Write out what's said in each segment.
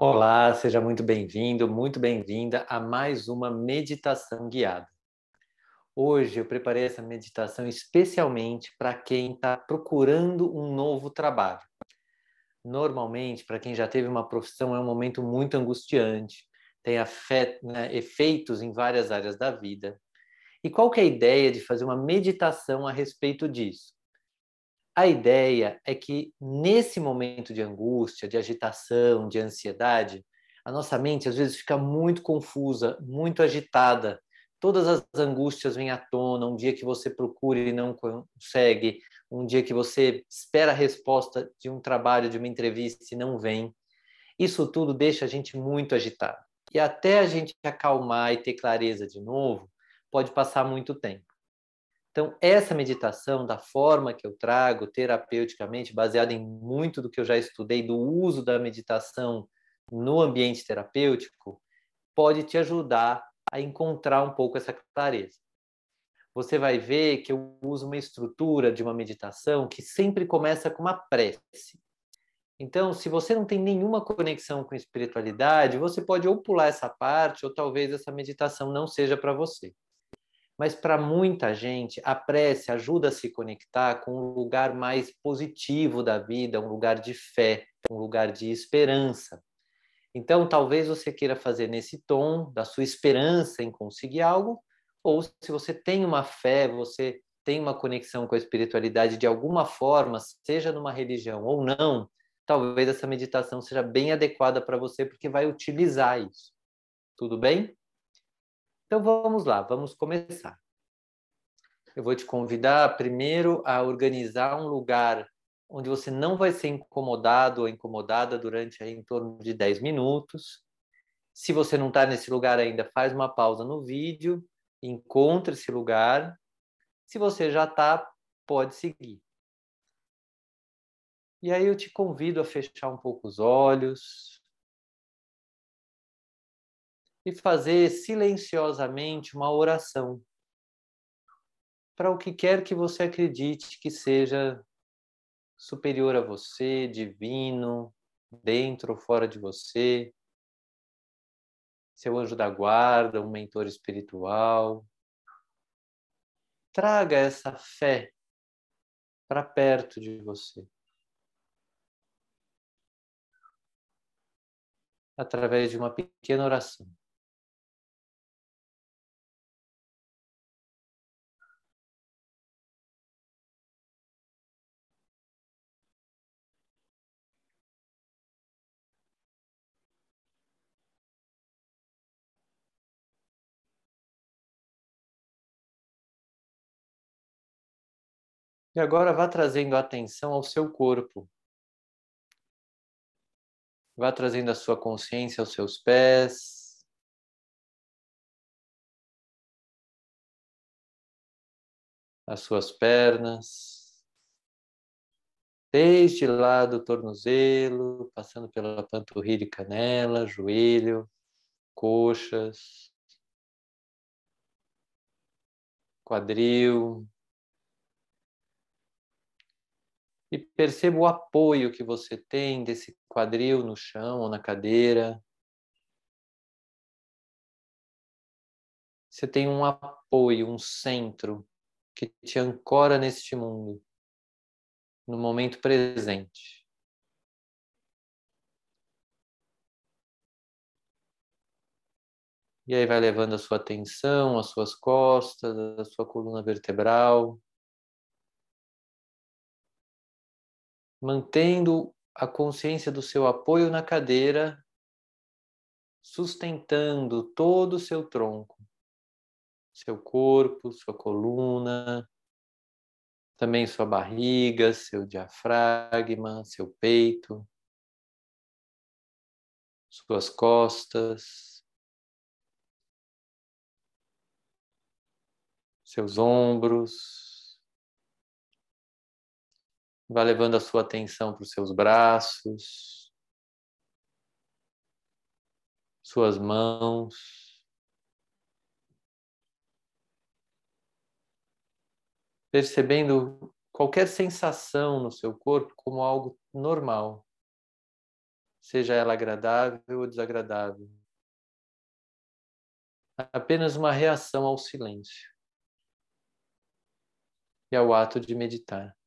Olá, seja muito bem-vindo, muito bem-vinda a mais uma meditação guiada. Hoje eu preparei essa meditação especialmente para quem está procurando um novo trabalho. Normalmente, para quem já teve uma profissão, é um momento muito angustiante, tem afet, né, efeitos em várias áreas da vida. E qual que é a ideia de fazer uma meditação a respeito disso? A ideia é que nesse momento de angústia, de agitação, de ansiedade, a nossa mente às vezes fica muito confusa, muito agitada. Todas as angústias vêm à tona, um dia que você procura e não consegue, um dia que você espera a resposta de um trabalho, de uma entrevista e não vem. Isso tudo deixa a gente muito agitado. E até a gente acalmar e ter clareza de novo, pode passar muito tempo. Então, essa meditação, da forma que eu trago terapeuticamente, baseada em muito do que eu já estudei do uso da meditação no ambiente terapêutico, pode te ajudar a encontrar um pouco essa clareza. Você vai ver que eu uso uma estrutura de uma meditação que sempre começa com uma prece. Então, se você não tem nenhuma conexão com espiritualidade, você pode ou pular essa parte, ou talvez essa meditação não seja para você. Mas para muita gente, a prece ajuda a se conectar com um lugar mais positivo da vida, um lugar de fé, um lugar de esperança. Então, talvez você queira fazer nesse tom da sua esperança em conseguir algo, ou se você tem uma fé, você tem uma conexão com a espiritualidade de alguma forma, seja numa religião ou não, talvez essa meditação seja bem adequada para você, porque vai utilizar isso. Tudo bem? Então vamos lá, vamos começar. Eu vou te convidar primeiro a organizar um lugar onde você não vai ser incomodado ou incomodada durante aí, em torno de 10 minutos. Se você não está nesse lugar ainda, faz uma pausa no vídeo, encontre esse lugar. Se você já está, pode seguir. E aí eu te convido a fechar um pouco os olhos, e fazer silenciosamente uma oração para o que quer que você acredite que seja superior a você, divino, dentro ou fora de você, seu anjo da guarda, um mentor espiritual. Traga essa fé para perto de você. Através de uma pequena oração. E agora vá trazendo atenção ao seu corpo. Vá trazendo a sua consciência aos seus pés. As suas pernas. Desde lá do tornozelo, passando pela panturrilha e canela, joelho, coxas, quadril, e perceba o apoio que você tem desse quadril no chão ou na cadeira. Você tem um apoio, um centro que te ancora neste mundo, no momento presente. E aí vai levando a sua atenção, as suas costas, a sua coluna vertebral. Mantendo a consciência do seu apoio na cadeira, sustentando todo o seu tronco, seu corpo, sua coluna, também sua barriga, seu diafragma, seu peito, suas costas, seus ombros, Vá levando a sua atenção para os seus braços, suas mãos. Percebendo qualquer sensação no seu corpo como algo normal. seja ela agradável ou desagradável. Apenas uma reação ao silêncio e ao ato de meditar.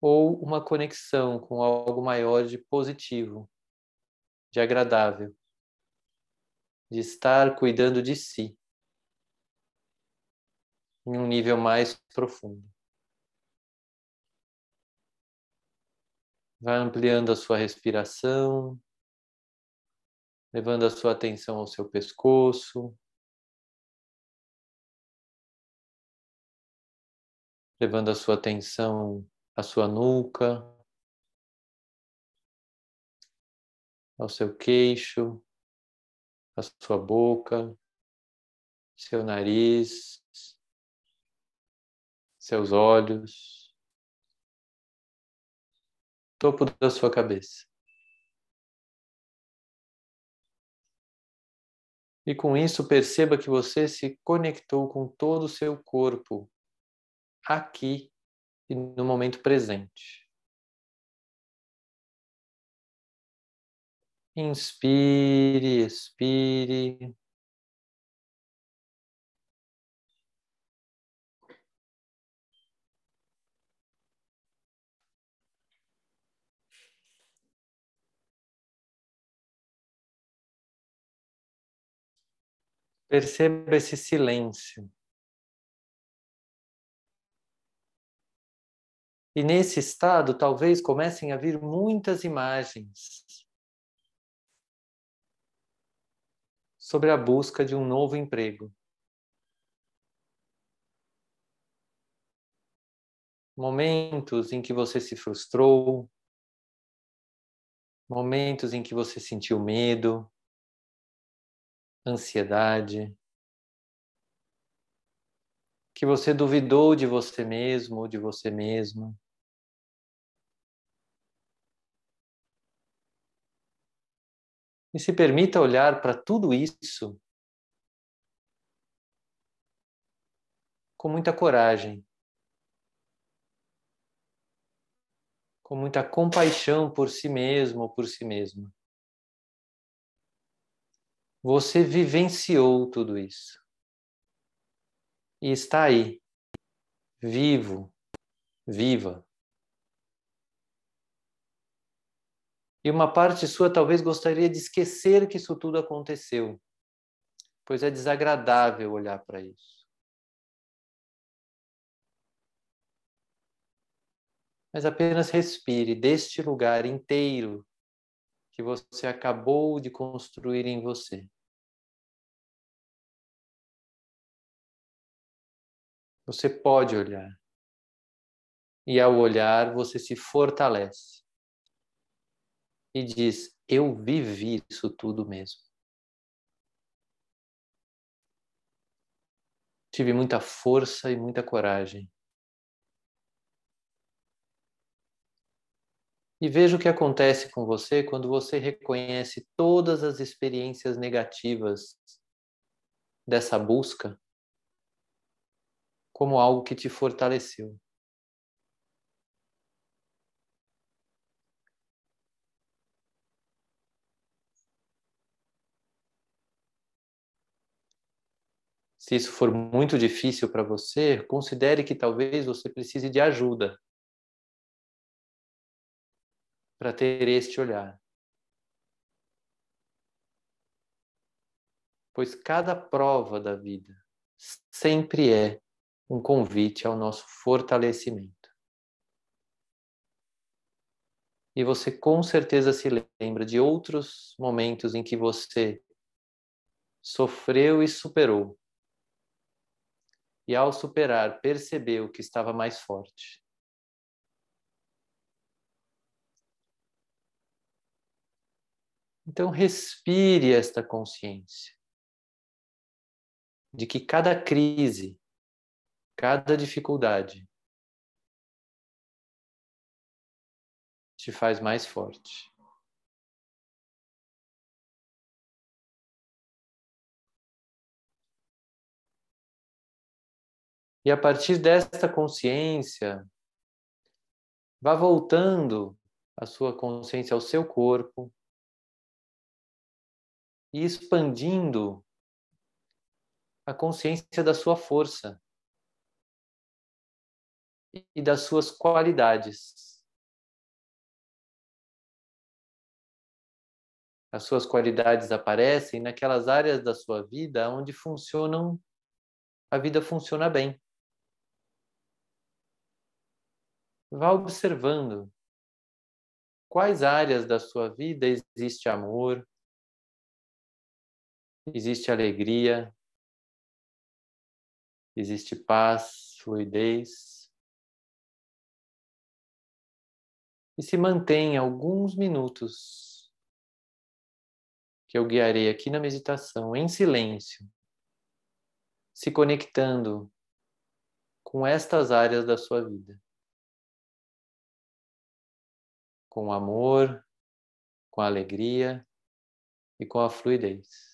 Ou uma conexão com algo maior de positivo, de agradável, de estar cuidando de si em um nível mais profundo. Vai ampliando a sua respiração, levando a sua atenção ao seu pescoço, levando a sua atenção à sua nuca, ao seu queixo, à sua boca, seu nariz, seus olhos, topo da sua cabeça. E com isso, perceba que você se conectou com todo o seu corpo. Aqui e no momento presente. Inspire, expire. Perceba esse silêncio. E nesse estado, talvez comecem a vir muitas imagens sobre a busca de um novo emprego. Momentos em que você se frustrou, momentos em que você sentiu medo, ansiedade, que você duvidou de você mesmo ou de você mesma. E se permita olhar para tudo isso com muita coragem, com muita compaixão por si mesmo ou por si mesma. Você vivenciou tudo isso. E está aí, vivo, viva. E uma parte sua talvez gostaria de esquecer que isso tudo aconteceu, pois é desagradável olhar para isso. Mas apenas respire deste lugar inteiro que você acabou de construir em você. Você pode olhar. E ao olhar, você se fortalece. E diz: Eu vivi isso tudo mesmo. Tive muita força e muita coragem. E veja o que acontece com você quando você reconhece todas as experiências negativas dessa busca como algo que te fortaleceu. Se isso for muito difícil para você, considere que talvez você precise de ajuda para ter este olhar. Pois cada prova da vida sempre é um convite ao nosso fortalecimento. E você com certeza se lembra de outros momentos em que você sofreu e superou. E ao superar, percebeu que estava mais forte. Então, respire esta consciência de que cada crise, cada dificuldade te faz mais forte. E a partir desta consciência, Vá voltando a sua consciência ao seu corpo e expandindo a consciência da sua força e das suas qualidades. As suas qualidades aparecem naquelas áreas da sua vida onde funcionam, a vida funciona bem. Vá observando quais áreas da sua vida existe amor, existe alegria, existe paz, fluidez. E se mantém alguns minutos que eu guiarei aqui na meditação em silêncio, se conectando com estas áreas da sua vida. Com amor, com alegria e com a fluidez.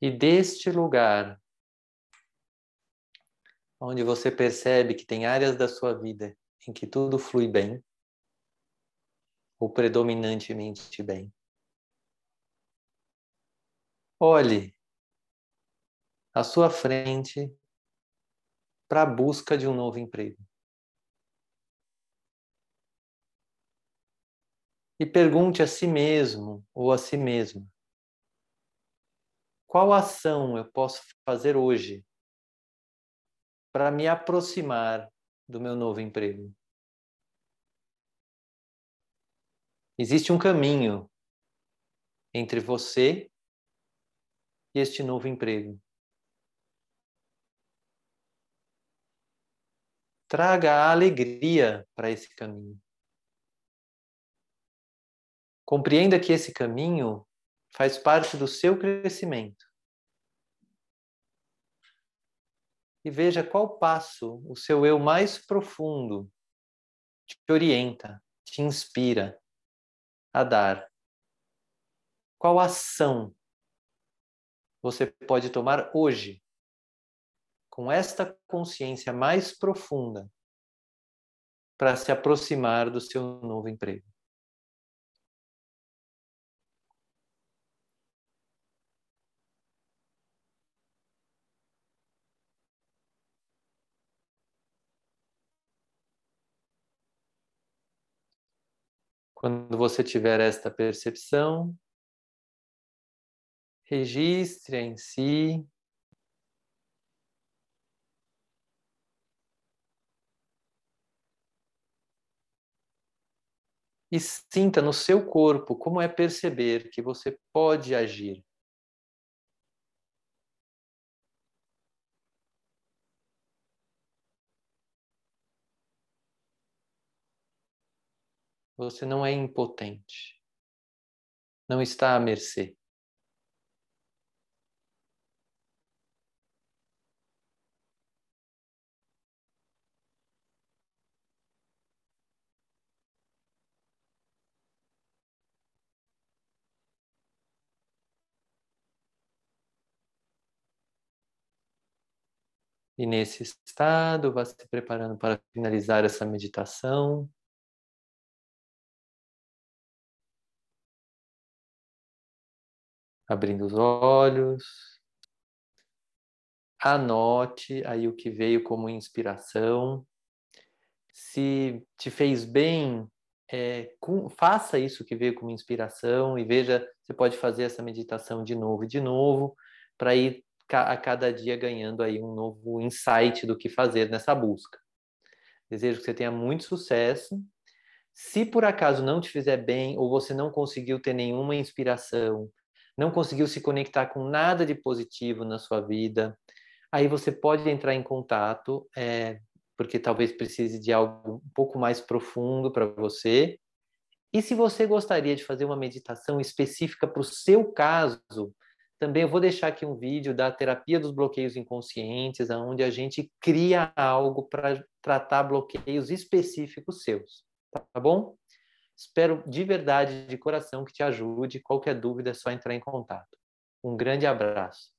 E deste lugar, onde você percebe que tem áreas da sua vida em que tudo flui bem, ou predominantemente bem, olhe à sua frente para a busca de um novo emprego. E pergunte a si mesmo ou a si mesma: qual ação eu posso fazer hoje para me aproximar do meu novo emprego? Existe um caminho entre você e este novo emprego. Traga a alegria para esse caminho. Compreenda que esse caminho faz parte do seu crescimento. e veja qual passo o seu eu mais profundo te orienta, te inspira a dar. Qual ação você pode tomar hoje com esta consciência mais profunda para se aproximar do seu novo emprego? Quando você tiver esta percepção, registre em si e sinta no seu corpo como é perceber que você pode agir. Você não é impotente. Não está à mercê. E nesse estado, vá se preparando para finalizar essa meditação. Abrindo os olhos. anote aí o que veio como inspiração. Se te fez bem, é, com, faça isso que veio como inspiração e veja, você pode fazer essa meditação de novo e de novo, para ir a cada dia ganhando aí um novo insight do que fazer nessa busca. Desejo que você tenha muito sucesso. Se por acaso não te fizer bem ou você não conseguiu ter nenhuma inspiração, não conseguiu se conectar com nada de positivo na sua vida, aí você pode entrar em contato, é, porque talvez precise de algo um pouco mais profundo para você. E se você gostaria de fazer uma meditação específica para o seu caso, também eu vou deixar aqui um vídeo da terapia dos bloqueios inconscientes, onde a gente cria algo para tratar bloqueios específicos seus, tá bom? Espero de verdade, de coração, que te ajude. Qualquer dúvida é só entrar em contato. Um grande abraço.